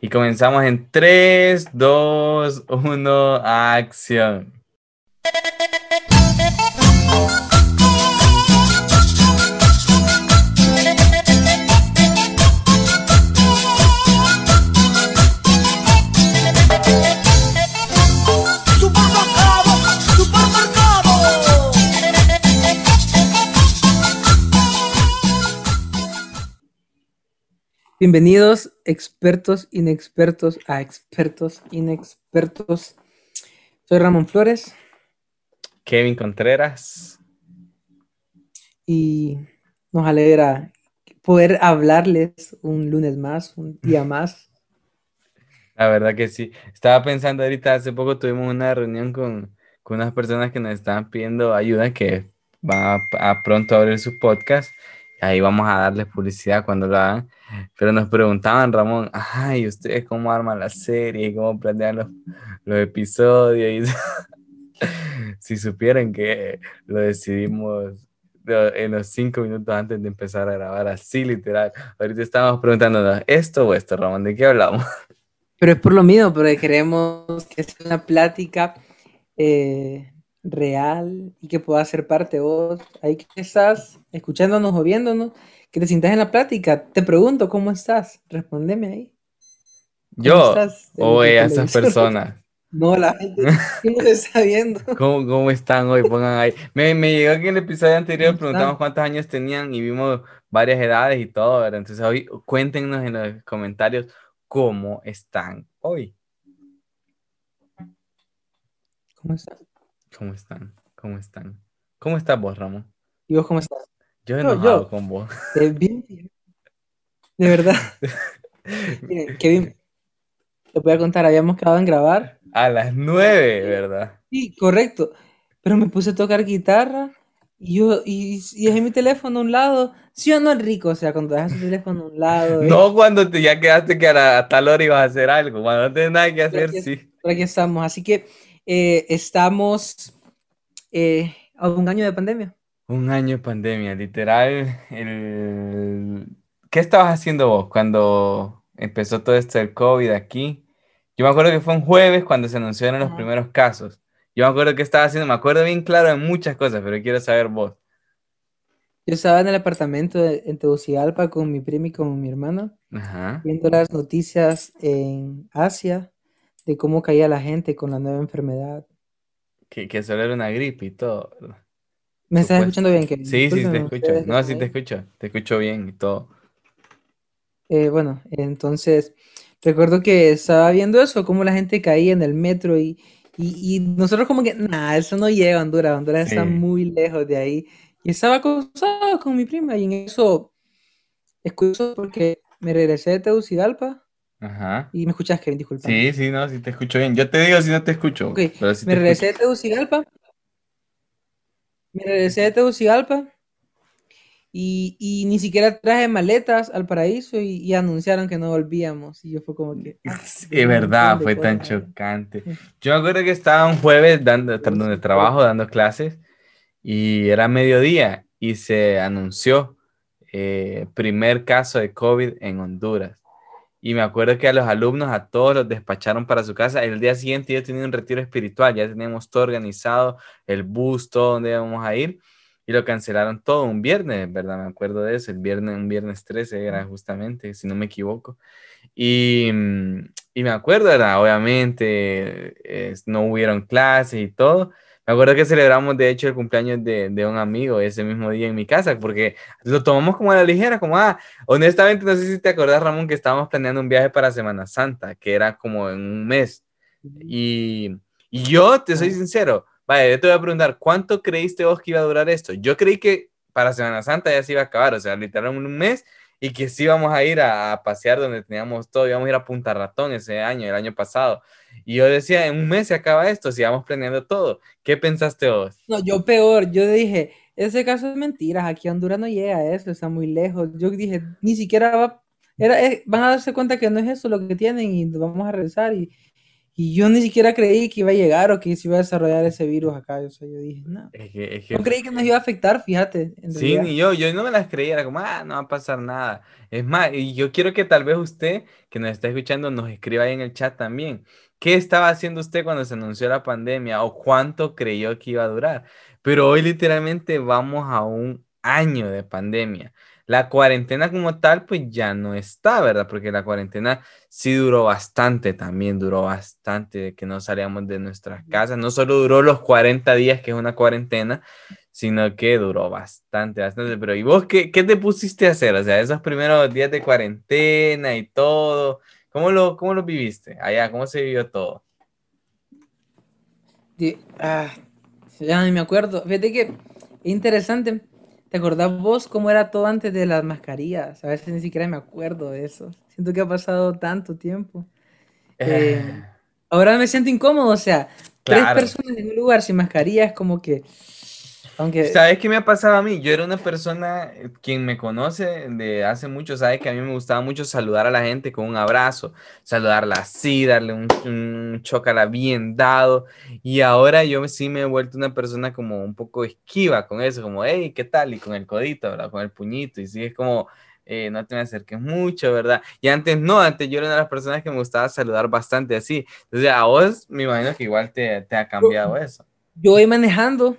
Y comenzamos en 3, 2, 1, acción. Bienvenidos, expertos inexpertos, a expertos inexpertos. Soy Ramón Flores Kevin Contreras. y nos alegra poder hablarles un lunes más, un día más. La verdad que sí. Estaba pensando ahorita, hace poco tuvimos una reunión con, con unas personas que nos estaban pidiendo ayuda, que van a, a pronto a abrir su podcast. Ahí vamos a darles publicidad cuando lo hagan. Pero nos preguntaban, Ramón, ay, ¿ustedes cómo arman la serie? ¿Cómo planean los, los episodios? Si supieran que lo decidimos en los cinco minutos antes de empezar a grabar, así literal. Ahorita estamos preguntándonos, ¿esto o esto, Ramón? ¿De qué hablamos? Pero es por lo mismo, porque queremos que sea una plática eh, real y que pueda ser parte vos. Ahí que estás escuchándonos o viéndonos, que te sientas en la plática. Te pregunto, ¿cómo estás? Respóndeme ahí. ¿Cómo ¿Yo o tu esas personas? No, la gente nos está viendo. ¿Cómo, cómo están hoy? Pongan ahí. Me, me llegó que en el episodio anterior ¿Cómo preguntamos están? cuántos años tenían y vimos varias edades y todo, ¿verdad? Entonces hoy cuéntenos en los comentarios cómo están hoy. ¿Cómo estás? ¿Cómo están? ¿Cómo están? ¿Cómo estás vos, Ramón? ¿Y vos cómo estás? Yo Yo- enojado yo. con vos. Eh, bien, bien. De verdad. Miren, Kevin, te voy a contar, habíamos quedado en grabar. A las nueve, ¿verdad? Sí, correcto. Pero me puse a tocar guitarra y yo y, y dejé mi teléfono a un lado. ¿Sí o no, rico? O sea, cuando dejas tu teléfono a un lado. ¿eh? No cuando te, ya quedaste que a, tal hora ibas a hacer algo. Cuando no tienes nada que hacer, Gracias. sí. Aquí estamos. Así que eh, estamos eh, a un año de pandemia. Un año de pandemia, literal. El... ¿Qué estabas haciendo vos cuando empezó todo esto del COVID aquí? Yo me acuerdo que fue un jueves cuando se anunciaron los Ajá. primeros casos. Yo me acuerdo que estaba haciendo, me acuerdo bien claro de muchas cosas, pero quiero saber vos. Yo estaba en el apartamento de- en Tegucigalpa con mi prima y con mi hermano. Ajá. viendo las noticias en Asia de cómo caía la gente con la nueva enfermedad. Que, que solo era una gripe y todo. ¿Me estás Supuesto. escuchando bien? Kevin? Sí, sí, te escucho. No, sí te escucho. Te escucho bien y todo. Eh, bueno, entonces recuerdo que estaba viendo eso, cómo la gente caía en el metro y, y, y nosotros como que, nada, eso no llega a Honduras, Honduras está Sí. muy lejos de ahí. Y estaba acostado con mi prima y en eso, escucho porque me regresé de Tegucigalpa Ajá. y me escuchas, Kevin, disculpa. Sí, sí, no, sí te escucho bien. Yo te digo si no te escucho, Ok, pero sí me te regresé escucho. de Tegucigalpa. Me regresé de Tegucigalpa. Y, y ni siquiera traje maletas al paraíso y, y anunciaron que no volvíamos. Y yo fue como que. ah, Sí, verdad, de fue tan chocante. Yo me acuerdo que estaba un jueves dando, donde trabajo, dando clases, y era mediodía, y se anunció eh, primer caso de COVID en Honduras. Y me acuerdo que a los alumnos, a todos los despacharon para su casa. El día siguiente yo tenía un retiro espiritual, ya teníamos todo organizado, el bus, todo donde íbamos a ir, y lo cancelaron todo un viernes, ¿verdad? Me acuerdo de eso, el viernes, un viernes 13 era justamente, si no me equivoco. Y, mm, y me acuerdo, era, obviamente, no hubieron clases y todo. Me acuerdo que celebramos, de hecho, el cumpleaños de, de un amigo ese mismo día en mi casa, porque lo tomamos como a la ligera, como, ah, honestamente, no sé si te acordás, Ramón, que estábamos planeando un viaje para Semana Santa, que era como en un mes. Y, y yo, te soy sincero, vaya, yo te voy a preguntar, ¿cuánto creíste vos que iba a durar esto? Yo creí que para Semana Santa ya se iba a acabar, o sea, literal un mes, y que sí íbamos a ir a, a pasear donde teníamos todo, íbamos a ir a Punta Ratón ese año, el año pasado. Y yo decía, en un mes se acaba esto, si vamos planeando todo. ¿Qué pensaste vos? No, yo peor. Yo dije, ese caso es mentiras. Aquí a Honduras no llega a eso, está muy lejos. Yo dije, ni siquiera va. Era, eh, van a darse cuenta que no es eso lo que tienen y vamos a regresar. Y, Y yo ni siquiera creí que iba a llegar o que se iba a desarrollar ese virus acá. O sea, yo dije, no. Es que, es que- No creí que nos iba a afectar, fíjate. en Sí, realidad. ni yo, yo no me las creía, era como, ah, no va a pasar nada. Es más, y yo quiero que tal vez usted, que nos está escuchando, nos escriba ahí en el chat también. ¿Qué estaba haciendo usted cuando se anunció la pandemia o cuánto creyó que iba a durar? Pero hoy literalmente vamos a un año de pandemia. La cuarentena como tal, pues ya no está, ¿verdad? Porque la cuarentena sí duró bastante también, duró bastante que no salíamos de nuestras casas. No solo duró los 40 días, que es una cuarentena, sino que duró bastante, bastante. Pero ¿y vos qué, qué te pusiste a hacer? O sea, esos primeros días de cuarentena y todo, ¿cómo lo, cómo lo viviste? Allá, ¿cómo se vivió todo? Di- ah, ya ni me acuerdo. Fíjate que es interesante. ¿Te acordás vos cómo era todo antes de las mascarillas? A veces ni siquiera me acuerdo de eso. Siento que ha pasado tanto tiempo. Eh, Ahora me siento incómodo, o sea, tres personas en un lugar sin mascarilla es como que, aunque, ¿Sabes qué me ha pasado a mí? Yo era una persona, eh, quien me conoce de hace mucho, sabe que a mí me gustaba mucho saludar a la gente con un abrazo, saludarla así, darle un, un chócala bien dado. Y ahora yo sí me he vuelto una persona como un poco esquiva con eso, como, hey, ¿qué tal? Y con el codito, ¿verdad? Con el puñito. Y sí, es como, eh, no te me acerques mucho, ¿verdad? Y antes no, antes yo era una de las personas que me gustaba saludar bastante así. Entonces a vos me imagino que igual te, te ha cambiado eso. yo voy manejando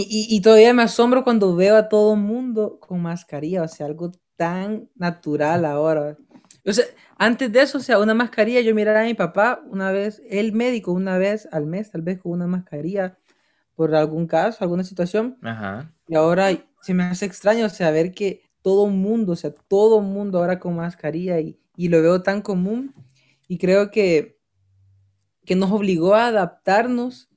y, y- y todavía me asombro cuando veo a todo mundo con mascarilla, o sea, algo tan natural ahora. O sea, antes de eso, o sea, una mascarilla, yo miraba a mi papá una vez, el médico una vez al mes, tal vez con una mascarilla por algún caso, alguna situación, Ajá. y ahora se me hace extraño, o sea, ver que todo mundo, o sea, todo mundo ahora con mascarilla y, y lo veo tan común y creo que, que nos obligó a adaptarnos.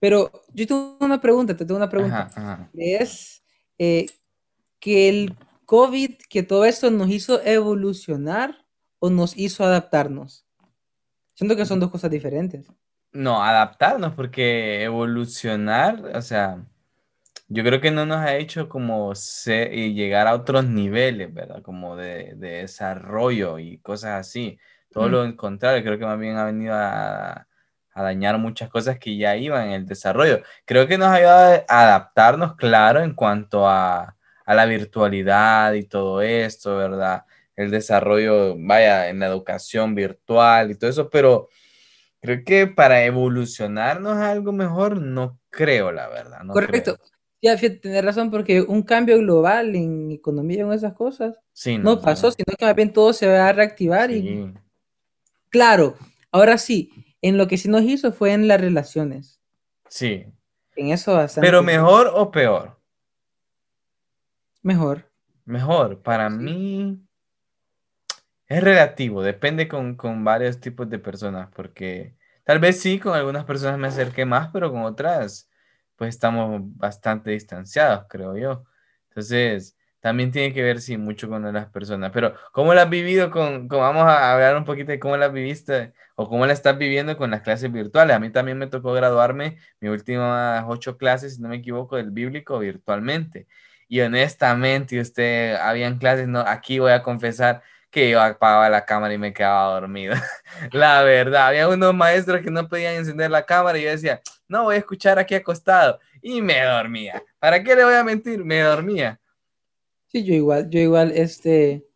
Pero yo tengo una pregunta, te tengo una pregunta. Ajá, ajá. Es eh, que el COVID, que todo esto nos hizo evolucionar o nos hizo adaptarnos. Siento que son dos cosas diferentes. No, adaptarnos, porque evolucionar, o sea, yo creo que no nos ha hecho como ser y llegar a otros niveles, ¿verdad? Como de, de desarrollo y cosas así. Todo Mm. lo contrario, creo que más bien ha venido a, a dañar muchas cosas que ya iban en el desarrollo. Creo que nos ha ayudado a adaptarnos, claro, en cuanto a, a la virtualidad y todo esto, ¿verdad? El desarrollo, vaya, en la educación virtual y todo eso, pero creo que para evolucionarnos a algo mejor, no creo, la verdad. No Correcto. creo. Ya, tenés razón, porque un cambio global en economía y en esas cosas Sí, no no, pasó, sí. sino que más bien todo se va a reactivar y Sí. claro, ahora sí, en lo que sí nos hizo fue en las relaciones. Sí. En eso bastante. Pero mejor o peor. Mejor. Mejor, para Sí. mí es relativo, depende con, con varios tipos de personas, porque tal vez sí, con algunas personas me acerqué más, pero con otras, pues estamos bastante distanciados, creo yo. Entonces, también tiene que ver, sí, mucho con las personas. Pero, ¿cómo la has vivido con, con- vamos a hablar un poquito de cómo la viviste o cómo la estás viviendo con las clases virtuales? A mí también me tocó graduarme mis últimas ocho clases, si no me equivoco, del bíblico virtualmente. Y honestamente, usted, habían clases, no, aquí voy a confesar que yo apagaba la cámara y me quedaba dormido. La verdad, había unos maestros que no podían encender la cámara y yo decía, no, voy a escuchar aquí acostado. Y me dormía. ¿Para qué le voy a mentir? Me dormía. Sí, yo igual, yo igual, este,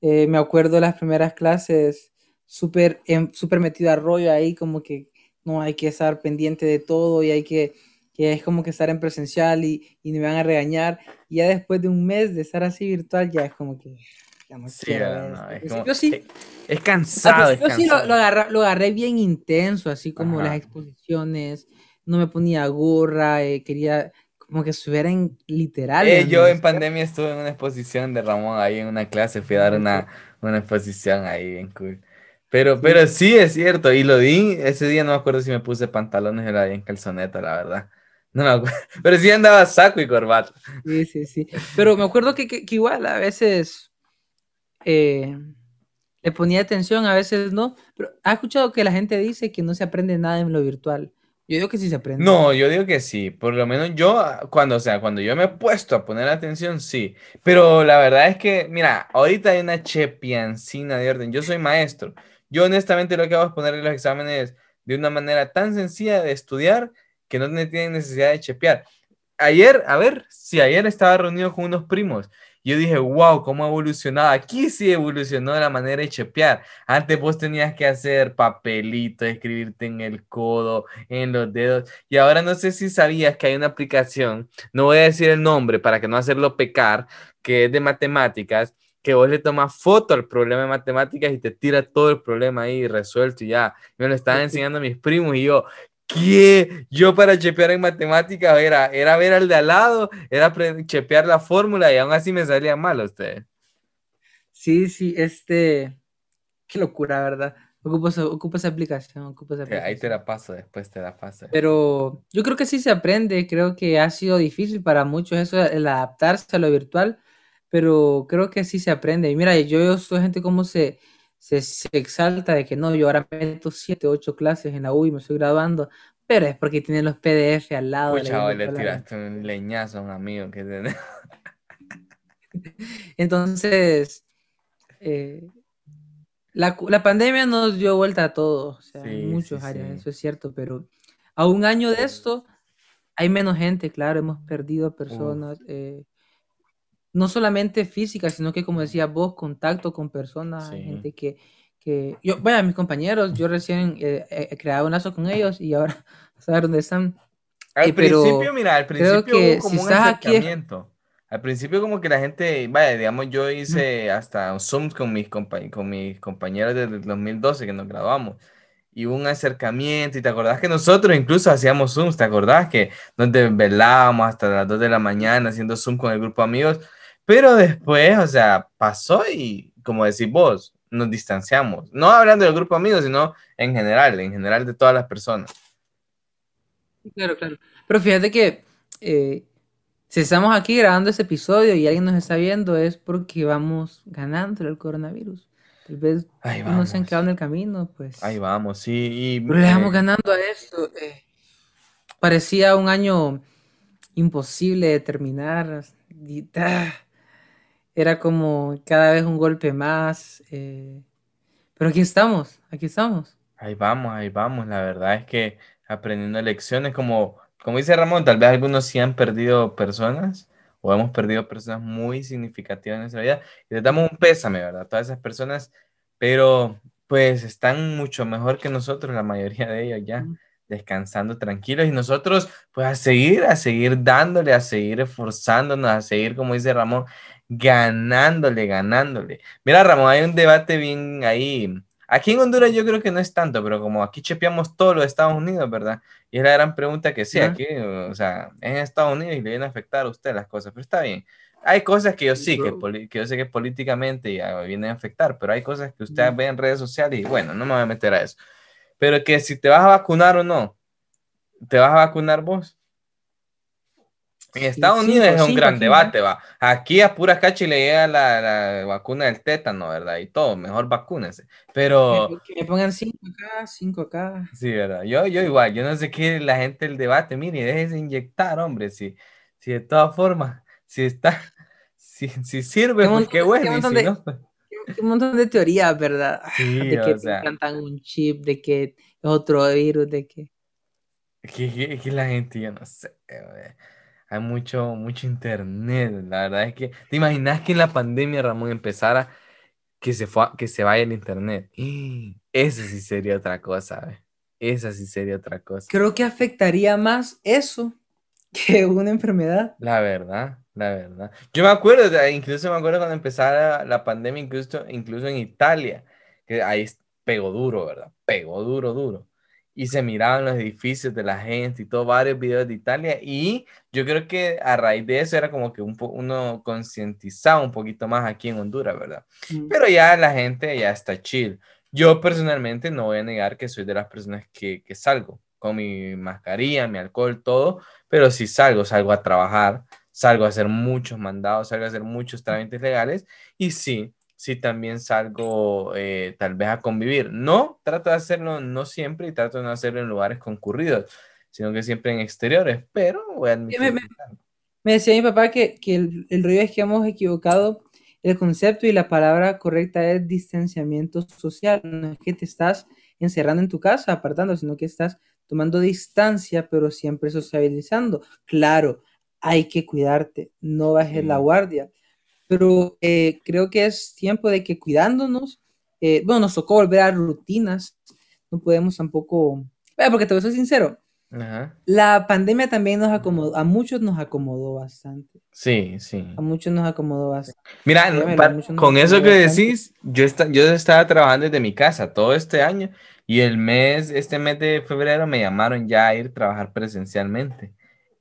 eh, me acuerdo las primeras clases súper súper metido a rollo ahí, como que no hay que estar pendiente de todo y hay que, que es como que estar en presencial y, y me van a regañar. Y ya después de un mes de estar así virtual, ya es como que no Sí, no, es principio como- sí, Es cansado, principio sí lo, lo agarra- lo agarré bien intenso, así como Ajá. las exposiciones, no me ponía gorra, eh, quería como que estuvieran literales. Eh, yo en pandemia estuve en una exposición de Ramón ahí en una clase, fui a dar una, una exposición ahí bien cool. Pero, Sí. pero sí es cierto, y lo di, ese día no me acuerdo si me puse pantalones o di en calzoneta, la verdad. No me acuerdo, pero sí andaba saco y corbata. Sí, sí, sí. Pero me acuerdo que, que- que igual a veces eh, le ponía atención, a veces no. Pero ha escuchado que la gente dice que no se aprende nada en lo virtual. Yo digo que sí se aprende. No, yo digo que sí, por lo menos yo, ah, cuando, o sea, cuando yo me he puesto a poner atención, sí, pero la verdad es que, mira, ahorita hay una chepiancina de orden, yo soy maestro, yo honestamente lo que hago es ponerle los exámenes de una manera tan sencilla de estudiar que no tienen necesidad de chepear. Ayer, a ver, si ayer estaba reunido con unos primos, yo dije, wow, cómo ha evolucionado, aquí sí evolucionó la manera de chepear. Antes vos tenías que hacer papelito, escribirte en el codo, en los dedos. Y ahora no sé si sabías que hay una aplicación, no voy a decir el nombre para que no hacerlo pecar, que es de matemáticas, que vos le tomas foto al problema de matemáticas y te tira todo el problema ahí resuelto y ya. Me lo estaban enseñando mis primos y yo, ¿qué? Yo para chepear en matemáticas era, era ver al de al lado, era chepear la fórmula y aún así me salía mal a ustedes. Sí, sí, este. Qué locura, ¿verdad? Ocupo esa, ocupo esa aplicación, ocupo esa Que Ahí te aplicación. la paso, después te la paso. Pero yo creo que sí se aprende, creo que ha sido difícil para muchos eso, el adaptarse a lo virtual, pero creo que sí se aprende. Y mira, yo veo a gente como se, se, se exalta de que no, yo ahora meto 7, 8 clases en la U y me estoy graduando, pero es porque tienen los PDF al lado Pucha, le la- tiraste un leñazo a un amigo que. Entonces, eh, la, la pandemia nos dio vuelta a todos, o sea, Sí, en muchos sí, áreas, sí. eso es cierto, pero a un año de esto hay menos gente, claro, hemos perdido personas, eh, no solamente físicas, sino que como decía vos, contacto con personas, Sí. gente que, que yo, vaya, mis compañeros, yo recién eh, he he creado un lazo con ellos y ahora saber dónde están. Al Eh, pero principio, mira, al principio que hubo como si un acercamiento. Al principio como que la gente, vaya, digamos, yo hice hasta Zooms con mis, compa- con mis compañeros desde el 2012 que nos graduamos. Y un acercamiento, y te acordás que nosotros incluso hacíamos Zooms, ¿te acordás que nos desvelábamos hasta las 2 de la mañana haciendo Zoom con el grupo de amigos? Pero después, o sea, pasó y, como decís vos, nos distanciamos. No hablando del grupo amigos, sino en general, en general de todas las personas. Claro, claro. Pero fíjate que eh, si estamos aquí grabando este episodio y alguien nos está viendo es porque vamos ganando el coronavirus. Tal vez unos se han quedado en el camino, pues. Ahí vamos, sí. Y, Pero le vamos eh, ganando a esto. eh. Parecía un año imposible de terminar. y, ah, era como cada vez un golpe más. eh, Pero aquí estamos, aquí estamos. Ahí vamos, ahí vamos. La verdad es que aprendiendo lecciones, como, como dice Ramón, tal vez algunos sí han perdido personas o hemos perdido personas muy significativas en nuestra vida. Y les damos un pésame, ¿verdad? A todas esas personas, pero pues están mucho mejor que nosotros, la mayoría de ellos ya, Mm. descansando tranquilos. Y nosotros, pues a seguir, a seguir dándole, a seguir esforzándonos, a seguir, como dice Ramón, ganándole, ganándole. Mira, Ramón, hay un debate bien ahí. Aquí en Honduras yo creo que no es tanto, pero como aquí chepeamos todos los Estados Unidos, ¿verdad? Y es la gran pregunta que sí, Ah. aquí, o sea, es en Estados Unidos y le vienen a afectar a usted las cosas, pero está bien. Hay cosas que yo sí, que, que yo sé que políticamente ya vienen a afectar, pero hay cosas que usted Mm. ve en redes sociales y bueno, no me voy a meter a eso. Pero que si te vas a vacunar o no, ¿te vas a vacunar vos? En Sí, Estados cinco, Unidos es un cinco gran debate, va. Aquí a puras cachas le llega la, la vacuna del tétano, ¿verdad? Y todo, mejor vacúnese. Pero, Que, me pongan cinco acá, cinco acá. sí, ¿verdad? Yo, yo igual, yo no sé qué la gente el debate, mire, déjese inyectar, hombre, si, si de todas formas, si está, si, si sirve, Qué pues qué bueno, qué y si de- no, pues, Un montón de teorías, ¿verdad? Sí, de que te implantan un chip, de que es otro virus, de que... que, que- que la gente, yo no sé, güey. Hay mucho, mucho internet, la verdad es que, ¿te imaginas que en la pandemia, Ramón, empezara que se, fue, que se vaya el internet? Esa sí sería otra cosa. Esa sí sería otra cosa. Creo que afectaría más eso que una enfermedad. La verdad, la verdad. Yo me acuerdo, incluso me acuerdo cuando empezara la pandemia, incluso, incluso en Italia, que ahí pegó duro, ¿verdad? Pegó duro, duro. Y se miraban los edificios de la gente y todo, varios videos de Italia. Y yo creo que a raíz de eso era como que un po- uno concientizaba un poquito más aquí en Honduras, ¿verdad? Mm. Pero ya la gente ya está chill. Yo personalmente no voy a negar que soy de las personas que, que salgo con mi mascarilla, mi alcohol, todo, pero si salgo, salgo a trabajar, salgo a hacer muchos mandados, salgo a hacer muchos trámites legales y sí, sí también salgo eh, tal vez a convivir. No, trato de hacerlo no siempre y trato de no hacerlo en lugares concurridos. sino que siempre en exteriores, pero voy a admitir. me- me- Me decía mi papá que, que el, el rollo es que hemos equivocado el concepto y la palabra correcta es distanciamiento social. No es que te estás encerrando en tu casa, apartando, sino que estás tomando distancia, pero siempre sociabilizando. Claro, hay que cuidarte, no bajes Sí. la guardia. Pero eh, creo que es tiempo de que cuidándonos, eh, bueno, nos tocó volver a rutinas, no podemos tampoco, eh, porque te voy a ser sincero, Ajá. la pandemia también nos acomodó, a muchos nos acomodó bastante. Sí, sí. A muchos nos acomodó bastante. Mira, Dígamelo, pa- mucho no con eso que bastante. decís, yo, esta- yo estaba trabajando desde mi casa todo este año y el mes, este mes de febrero me llamaron ya a ir a trabajar presencialmente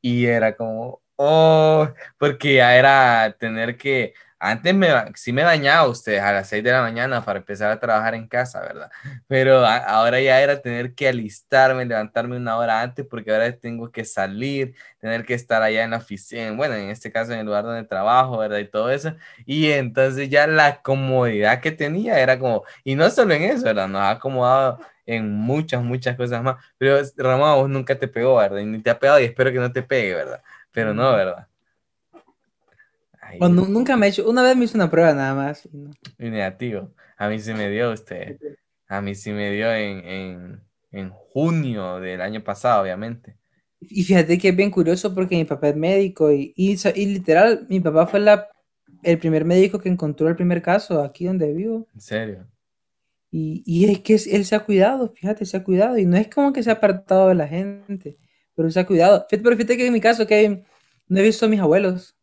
y era como, oh, porque ya era tener que, antes me, sí me bañaba usted a las 6 de la mañana para empezar a trabajar en casa, ¿verdad? Pero a- ahora ya era tener que alistarme, levantarme una hora antes porque ahora tengo que salir, tener que estar allá en la oficina, bueno, en este caso en el lugar donde trabajo, ¿verdad? Y todo eso. Y entonces ya la comodidad que tenía era como, y no solo en eso, ¿verdad? Nos ha acomodado en muchas, muchas cosas más. Pero Ramón, vos nunca te pegó, ¿verdad? Y ni te ha pegado y espero que no te pegue, ¿verdad? Pero no, ¿verdad? Ay, O nu- nunca me he hecho, una vez me hice una prueba nada más. y no. y negativo. A mí sí me dio usted. A mí sí me dio en, en, en junio del año pasado, obviamente. Y fíjate que es bien curioso porque mi papá es médico y, y, y literal, mi papá fue la, el primer médico que encontró el primer caso aquí donde vivo. En serio. Y, y es que él se ha cuidado, fíjate, se ha cuidado. Y no es como que se ha apartado de la gente, pero se ha cuidado. Fíjate, pero fíjate que en mi caso, que no he visto a mis abuelos.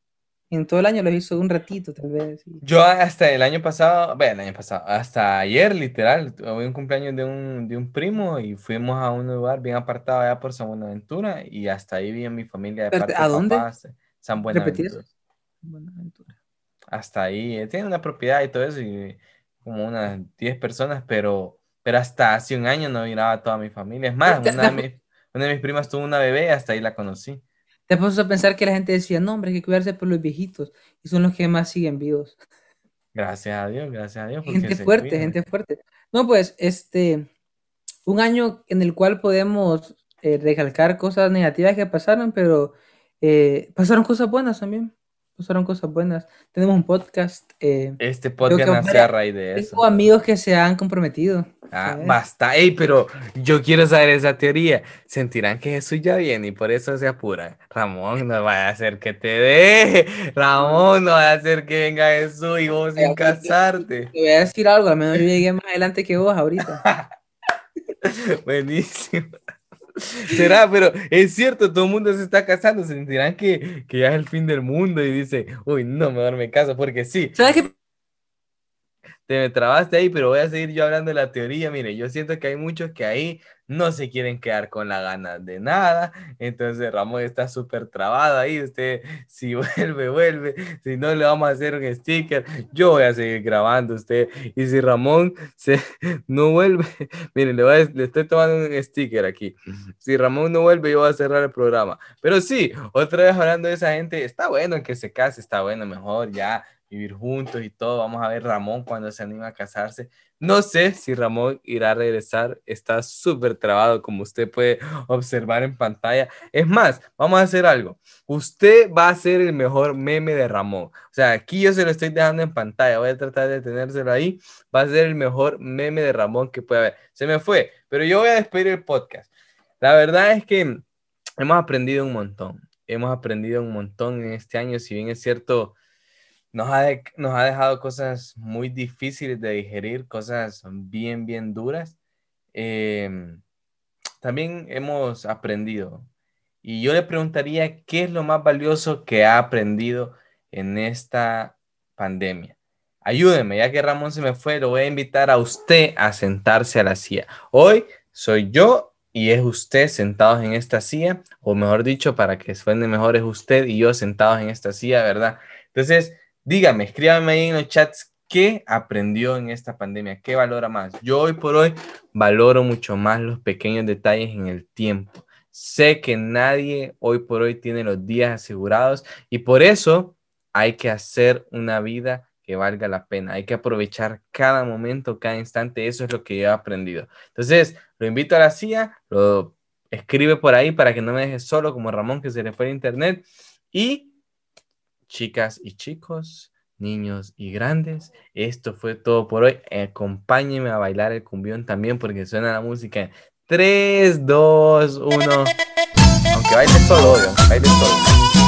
En todo el año lo he visto un ratito, tal vez. Yo hasta el año pasado, bueno, el año pasado, hasta ayer literal, tuve un cumpleaños de un, de un primo y fuimos a un lugar bien apartado allá por San Buenaventura y hasta ahí vi a mi familia de parte ¿a de dónde? San. Buenaventura. Buenaventura. Hasta ahí, eh, tiene una propiedad y todo eso y como unas 10 personas, pero, pero hasta hace un año no miraba a toda mi familia. Es más, una de mis, una de mis primas tuvo una bebé hasta ahí la conocí. Te puesto a pensar que la gente decía, no, hombre, hay que cuidarse por los viejitos. Y son los que más siguen vivos. Gracias a Dios, gracias a Dios. Gente fuerte, gente fuerte. No, pues, este, un año en el cual podemos eh, recalcar cosas negativas que pasaron, pero eh, pasaron cosas buenas también. Pasaron cosas buenas. Tenemos un podcast. eh, Este podcast varias- a raíz de eso. tengo amigos que se han comprometido. Ah, ¿sabes? basta. Ey, pero yo quiero saber esa teoría. Sentirán que Jesús ya viene y por eso se apuran. Ramón, no vaya a hacer que te deje. Ramón, no vaya a hacer que venga Jesús y vos sin Ay, casarte. Te voy a decir algo, al menos yo llegué más adelante que vos ahorita. Buenísimo. Será, pero es cierto, todo el mundo se está casando. Sentirán que, que ya es el fin del mundo y dice, uy, no, mejor me caso porque sí. ¿Sabes qué? Te me trabaste ahí, pero voy a seguir yo hablando de la teoría. Mire, yo siento que hay muchos que ahí no se quieren quedar con la gana de nada. Entonces Ramón está súper trabado ahí. Usted, si vuelve, vuelve. Si no, le vamos a hacer un sticker. Yo voy a seguir grabando usted. Y si Ramón se, no vuelve, mire, le, voy a- le estoy tomando un sticker aquí. Si Ramón no vuelve, yo voy a cerrar el programa. Pero sí, otra vez hablando de esa gente, está bueno que se case, está bueno, mejor ya vivir juntos y todo. Vamos a ver Ramón cuando se anima a casarse. No sé si Ramón irá a regresar. Está súper trabado, como usted puede observar en pantalla. Es más, vamos a hacer algo. Usted va a ser el mejor meme de Ramón. O sea, aquí yo se lo estoy dejando en pantalla. Voy a tratar de tenérselo ahí. Va a ser el mejor meme de Ramón que puede haber. Se me fue, pero yo voy a despedir el podcast. La verdad es que hemos aprendido un montón. Hemos aprendido un montón en este año. Si bien es cierto, nos ha, nos ha dejado cosas muy difíciles de digerir, cosas bien, bien duras. Eh, también hemos aprendido. Y yo le preguntaría, ¿qué es lo más valioso que ha aprendido en esta pandemia? Ayúdeme, ya que Ramón se me fue, lo voy a invitar a usted a sentarse a la silla. Hoy soy yo y es usted sentados en esta silla, o mejor dicho, para que suene mejor, es usted y yo sentados en esta silla, ¿verdad? Entonces, dígame, escríbame ahí en los chats qué aprendió en esta pandemia, qué valora más. Yo hoy por hoy valoro mucho más los pequeños detalles en el tiempo. Sé que nadie hoy por hoy tiene los días asegurados y por eso hay que hacer una vida que valga la pena. Hay que aprovechar cada momento, cada instante. Eso es lo que yo he aprendido. Entonces, lo invito a la silla, lo escribe por ahí para que no me dejes solo como Ramón que se le fue el internet. Y chicas y chicos, niños y grandes, esto fue todo por hoy. Acompáñenme a bailar el cumbión también porque suena la música. 3, 2, 1. Aunque baile solo, baile solo.